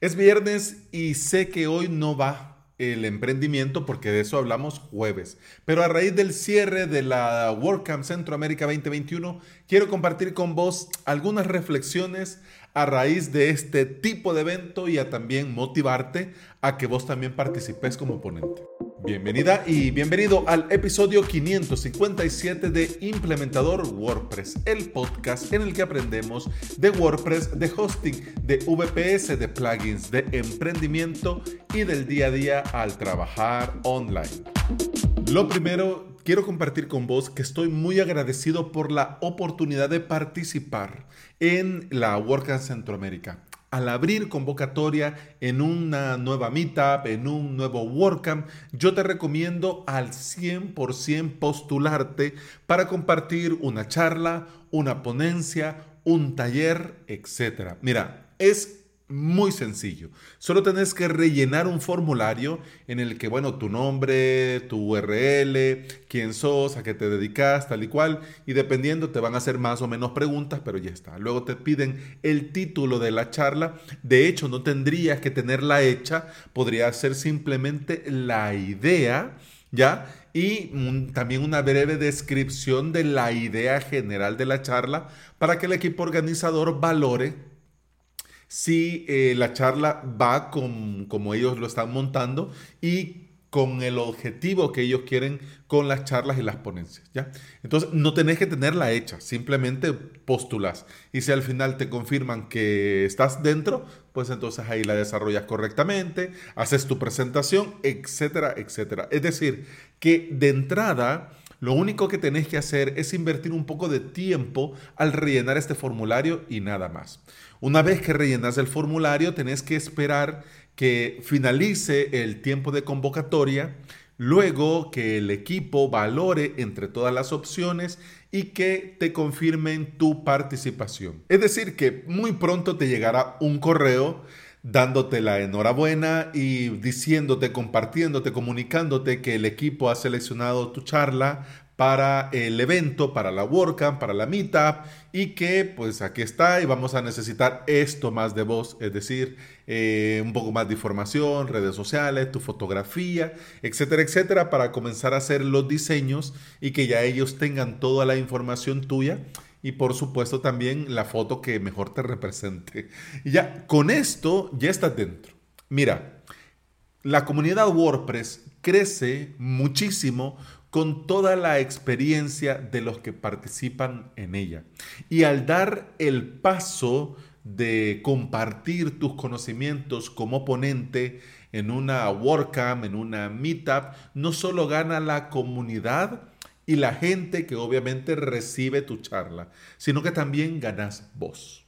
Es viernes y sé que hoy no va el emprendimiento porque de eso hablamos jueves. Pero a raíz del cierre de la WordCamp Centroamérica 2021, quiero compartir con vos algunas reflexiones a raíz de este tipo de evento y a también motivarte a que vos también participes como ponente. Bienvenida y bienvenido al episodio 557 de Implementador WordPress, el podcast en el que aprendemos de WordPress, de hosting, de VPS, de plugins, de emprendimiento y del día a día al trabajar online. Lo primero, quiero compartir con vos que estoy muy agradecido por la oportunidad de participar en la WordCamp Centroamérica al abrir convocatoria en una nueva meetup, en un nuevo WordCamp, yo te recomiendo al 100% postularte para compartir una charla, una ponencia, un taller, etc. Mira, es muy sencillo. Solo tenés que rellenar un formulario en el que, bueno, tu nombre, tu URL, quién sos, a qué te dedicas, tal y cual. Y dependiendo te van a hacer más o menos preguntas, pero ya está. Luego te piden el título de la charla. De hecho, no tendrías que tenerla hecha. Podría ser simplemente la idea, ¿ya? y también una breve descripción de la idea general de la charla para que el equipo organizador valore si eh, la charla va con, como ellos lo están montando y con el objetivo que ellos quieren con las charlas y las ponencias, ¿ya? Entonces, no tenés que tenerla hecha, simplemente postulas. Y si al final te confirman que estás dentro, pues entonces ahí la desarrollas correctamente, haces tu presentación, etcétera, etcétera. Es decir, que de entrada lo único que tenés que hacer es invertir un poco de tiempo al rellenar este formulario y nada más. Una vez que rellenas el formulario, tenés que esperar que finalice el tiempo de convocatoria, luego que el equipo valore entre todas las opciones y que te confirmen tu participación. Es decir, que muy pronto te llegará un correo dándote la enhorabuena y diciéndote, compartiéndote, comunicándote que el equipo ha seleccionado tu charla para el evento, para la WordCamp, para la Meetup y que pues aquí está y vamos a necesitar esto más de vos, es decir, eh, un poco más de información, redes sociales, tu fotografía, etcétera, etcétera, para comenzar a hacer los diseños y que ya ellos tengan toda la información tuya y por supuesto también la foto que mejor te represente. Y ya con esto ya estás dentro. Mira, la comunidad WordPress crece muchísimo con toda la experiencia de los que participan en ella. Y al dar el paso de compartir tus conocimientos como ponente en una WordCamp, en una Meetup, no solo gana la comunidad, y la gente que obviamente recibe tu charla, sino que también ganas vos.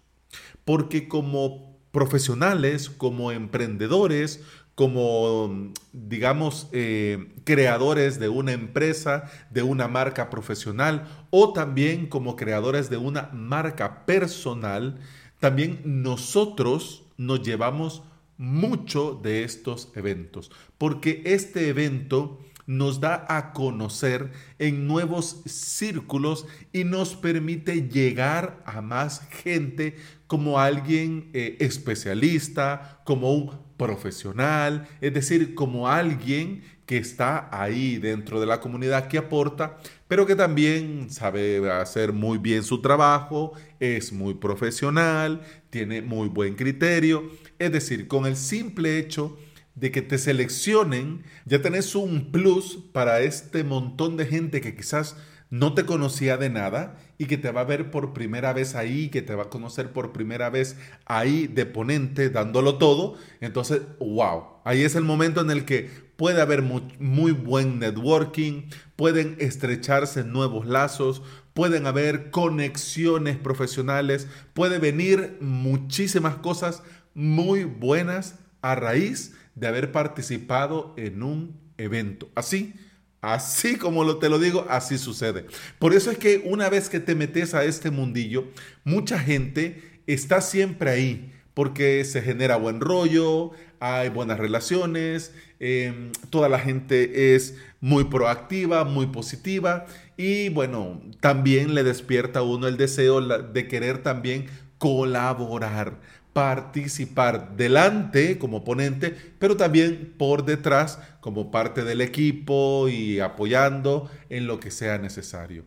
Porque como profesionales, como emprendedores, como, digamos, eh, creadores de una empresa, de una marca profesional o también como creadores de una marca personal, también nosotros nos llevamos mucho de estos eventos, porque este evento nos da a conocer en nuevos círculos y nos permite llegar a más gente como alguien eh, especialista, como un profesional, es decir, como alguien que está ahí dentro de la comunidad que aporta, pero que también sabe hacer muy bien su trabajo, es muy profesional, tiene muy buen criterio, es decir, con el simple hecho de que te seleccionen, ya tenés un plus para este montón de gente que quizás no te conocía de nada y que te va a ver por primera vez ahí, que te va a conocer por primera vez ahí de ponente, dándolo todo. Entonces, wow, ahí es el momento en el que puede haber muy, muy buen networking, pueden estrecharse nuevos lazos, pueden haber conexiones profesionales, puede venir muchísimas cosas muy buenas a raíz de haber participado en un evento. Así, así como lo, te lo digo, así sucede. Por eso es que una vez que te metes a este mundillo, mucha gente está siempre ahí porque se genera buen rollo, hay buenas relaciones, em, toda la gente es muy proactiva, muy positiva y bueno, también le despierta a uno el deseo de querer también colaborar participar delante como ponente, pero también por detrás como parte del equipo y apoyando en lo que sea necesario.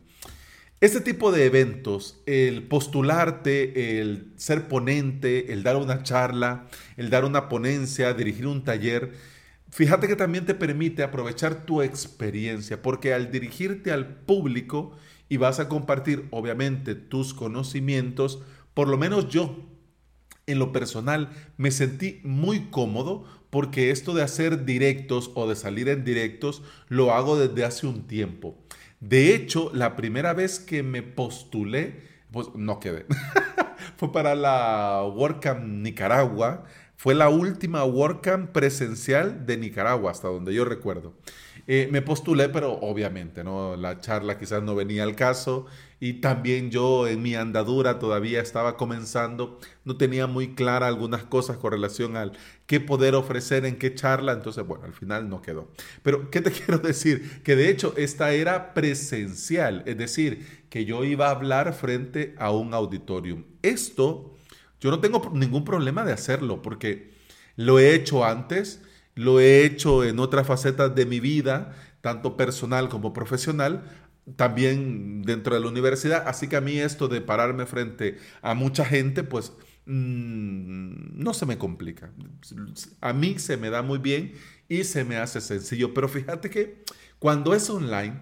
Este tipo de eventos, el postularte, el ser ponente, el dar una charla, el dar una ponencia, dirigir un taller, fíjate que también te permite aprovechar tu experiencia, porque al dirigirte al público y vas a compartir obviamente tus conocimientos, por lo menos yo en lo personal me sentí muy cómodo porque esto de hacer directos o de salir en directos lo hago desde hace un tiempo. De hecho, la primera vez que me postulé, pues no quedé. Fue para la WordCamp Nicaragua. Fue la última WordCamp presencial de Nicaragua, hasta donde yo recuerdo. Eh, me postulé, pero obviamente, ¿no? La charla quizás no venía al caso y también yo en mi andadura todavía estaba comenzando, no tenía muy clara algunas cosas con relación al qué poder ofrecer en qué charla, entonces bueno, al final no quedó. Pero, ¿qué te quiero decir? Que de hecho esta era presencial, es decir, que yo iba a hablar frente a un auditorium. Esto, yo no tengo ningún problema de hacerlo porque lo he hecho antes lo he hecho en otras facetas de mi vida, tanto personal como profesional, también dentro de la universidad. Así que a mí esto de pararme frente a mucha gente, pues mm, no se me complica. A mí se me da muy bien y se me hace sencillo. Pero fíjate que cuando es online,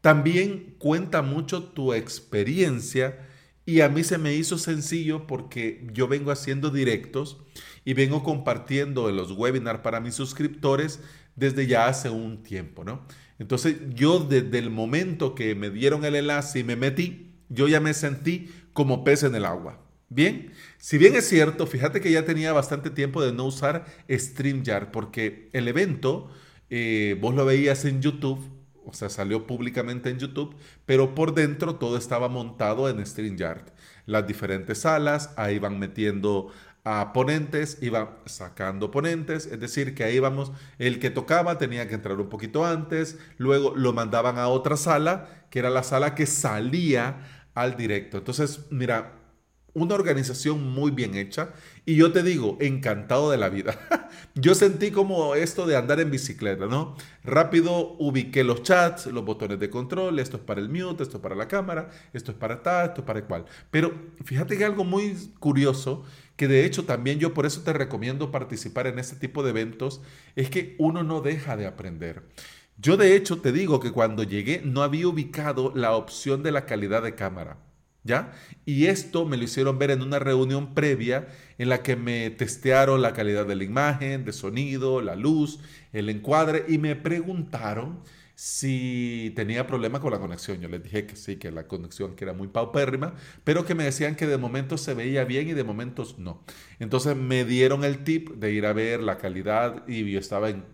también cuenta mucho tu experiencia y a mí se me hizo sencillo porque yo vengo haciendo directos y vengo compartiendo en los webinars para mis suscriptores desde ya hace un tiempo, ¿no? Entonces yo desde el momento que me dieron el enlace y me metí, yo ya me sentí como pez en el agua. Bien, si bien es cierto, fíjate que ya tenía bastante tiempo de no usar StreamYard porque el evento, eh, vos lo veías en YouTube, o sea, salió públicamente en YouTube, pero por dentro todo estaba montado en StreamYard. Las diferentes salas, ahí van metiendo a ponentes, iban sacando ponentes, es decir, que ahí vamos, el que tocaba tenía que entrar un poquito antes, luego lo mandaban a otra sala, que era la sala que salía al directo. Entonces, mira, una organización muy bien hecha y yo te digo, encantado de la vida. yo sentí como esto de andar en bicicleta, ¿no? Rápido ubiqué los chats, los botones de control, esto es para el mute, esto es para la cámara, esto es para tal, esto es para cual. Pero fíjate que algo muy curioso, que de hecho también yo por eso te recomiendo participar en este tipo de eventos, es que uno no deja de aprender. Yo de hecho te digo que cuando llegué no había ubicado la opción de la calidad de cámara. Y esto me lo hicieron ver en una reunión previa en la que me testearon la calidad de la imagen, de sonido, la luz, el encuadre y me preguntaron si tenía problema con la conexión. Yo les dije que sí, que la conexión que era muy paupérrima, pero que me decían que de momentos se veía bien y de momentos no. Entonces me dieron el tip de ir a ver la calidad y yo estaba en,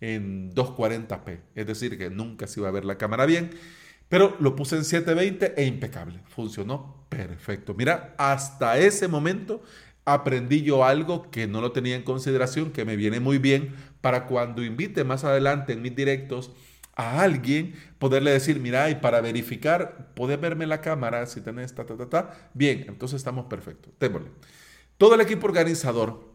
en 240p, es decir, que nunca se iba a ver la cámara bien. Pero lo puse en 720 e impecable. Funcionó perfecto. Mira, hasta ese momento aprendí yo algo que no lo tenía en consideración, que me viene muy bien para cuando invite más adelante en mis directos a alguien, poderle decir, mira, y para verificar, puedes verme la cámara si tenés ta, ta, ta, ta. Bien, entonces estamos perfectos. Démosle. Todo el equipo organizador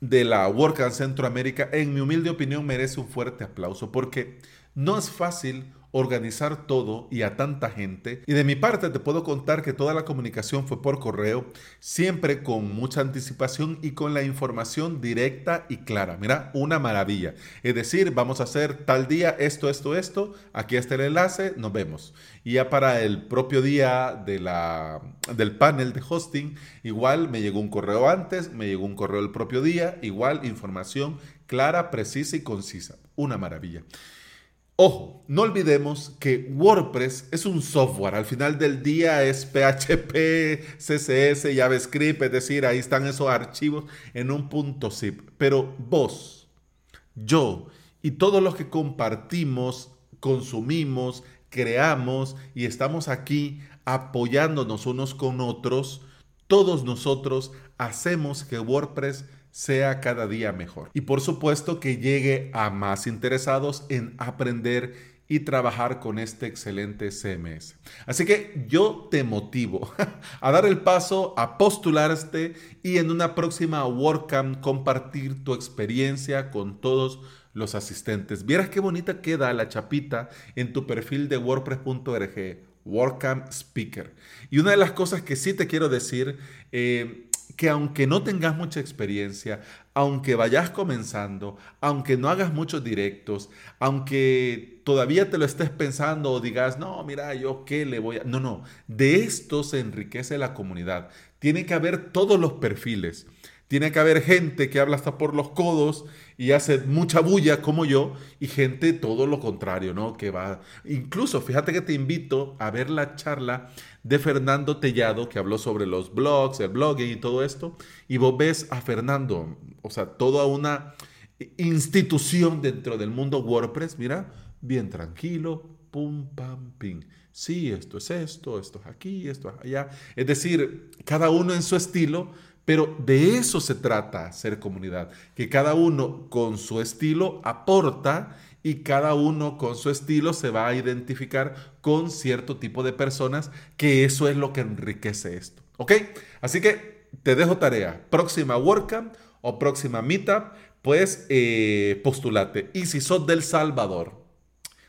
de la WordCamp Centroamérica, en mi humilde opinión, merece un fuerte aplauso porque no es fácil organizar todo y a tanta gente. Y de mi parte te puedo contar que toda la comunicación fue por correo, siempre con mucha anticipación y con la información directa y clara. Mira, una maravilla. Es decir, vamos a hacer tal día esto, esto, esto, aquí está el enlace, nos vemos. Y ya para el propio día de la, del panel de hosting, igual me llegó un correo antes, me llegó un correo el propio día, igual información clara, precisa y concisa. Una maravilla. Ojo, no olvidemos que WordPress es un software. Al final del día es PHP, CSS, JavaScript, es decir, ahí están esos archivos en un punto zip. Pero vos, yo y todos los que compartimos, consumimos, creamos y estamos aquí apoyándonos unos con otros, todos nosotros hacemos que WordPress sea cada día mejor. Y por supuesto que llegue a más interesados en aprender y trabajar con este excelente CMS. Así que yo te motivo a dar el paso, a postularte y en una próxima WordCamp compartir tu experiencia con todos los asistentes. Vieras qué bonita queda la chapita en tu perfil de wordpress.org, WordCamp Speaker. Y una de las cosas que sí te quiero decir, eh, que aunque no tengas mucha experiencia, aunque vayas comenzando, aunque no hagas muchos directos, aunque todavía te lo estés pensando o digas, no, mira, yo qué le voy a... No, no, de esto se enriquece la comunidad. Tiene que haber todos los perfiles. Tiene que haber gente que habla hasta por los codos y hace mucha bulla como yo y gente todo lo contrario, ¿no? Que va... Incluso, fíjate que te invito a ver la charla de Fernando Tellado que habló sobre los blogs, el blogging y todo esto. Y vos ves a Fernando, o sea, toda una institución dentro del mundo WordPress, mira, bien tranquilo, pum, pam, pim. Sí, esto es esto, esto es aquí, esto es allá. Es decir, cada uno en su estilo pero de eso se trata ser comunidad, que cada uno con su estilo aporta y cada uno con su estilo se va a identificar con cierto tipo de personas, que eso es lo que enriquece esto. ¿Ok? Así que te dejo tarea. Próxima WordCamp o próxima Meetup, pues eh, postulate. Y si sos del Salvador,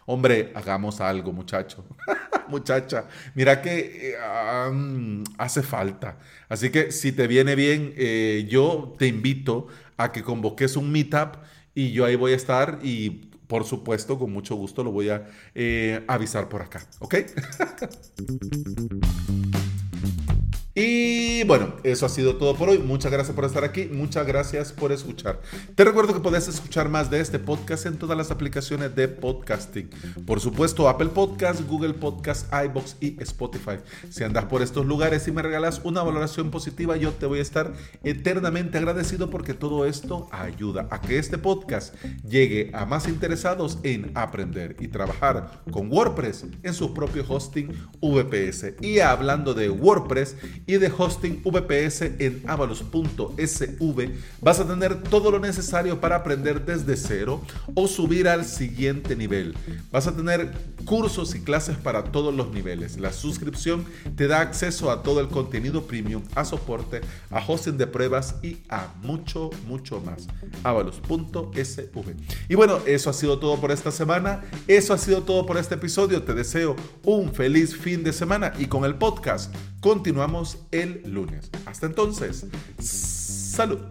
hombre, hagamos algo, muchacho. muchacha, mira que eh, hace falta. Así que si te viene bien, eh, yo te invito a que convoques un meetup y yo ahí voy a estar y por supuesto, con mucho gusto lo voy a eh, avisar por acá, ¿ok? Y bueno, eso ha sido todo por hoy. Muchas gracias por estar aquí. Muchas gracias por escuchar. Te recuerdo que puedes escuchar más de este podcast en todas las aplicaciones de podcasting. Por supuesto, Apple Podcast, Google Podcast, iBox y Spotify. Si andas por estos lugares y me regalas una valoración positiva, yo te voy a estar eternamente agradecido porque todo esto ayuda a que este podcast llegue a más interesados en aprender y trabajar con WordPress en su propio hosting VPS. Y hablando de WordPress, y de hosting VPS en avalos.sv vas a tener todo lo necesario para aprender desde cero o subir al siguiente nivel. Vas a tener cursos y clases para todos los niveles. La suscripción te da acceso a todo el contenido premium, a soporte, a hosting de pruebas y a mucho, mucho más. avalos.sv. Y bueno, eso ha sido todo por esta semana. Eso ha sido todo por este episodio. Te deseo un feliz fin de semana y con el podcast continuamos el lunes. Hasta entonces, salud.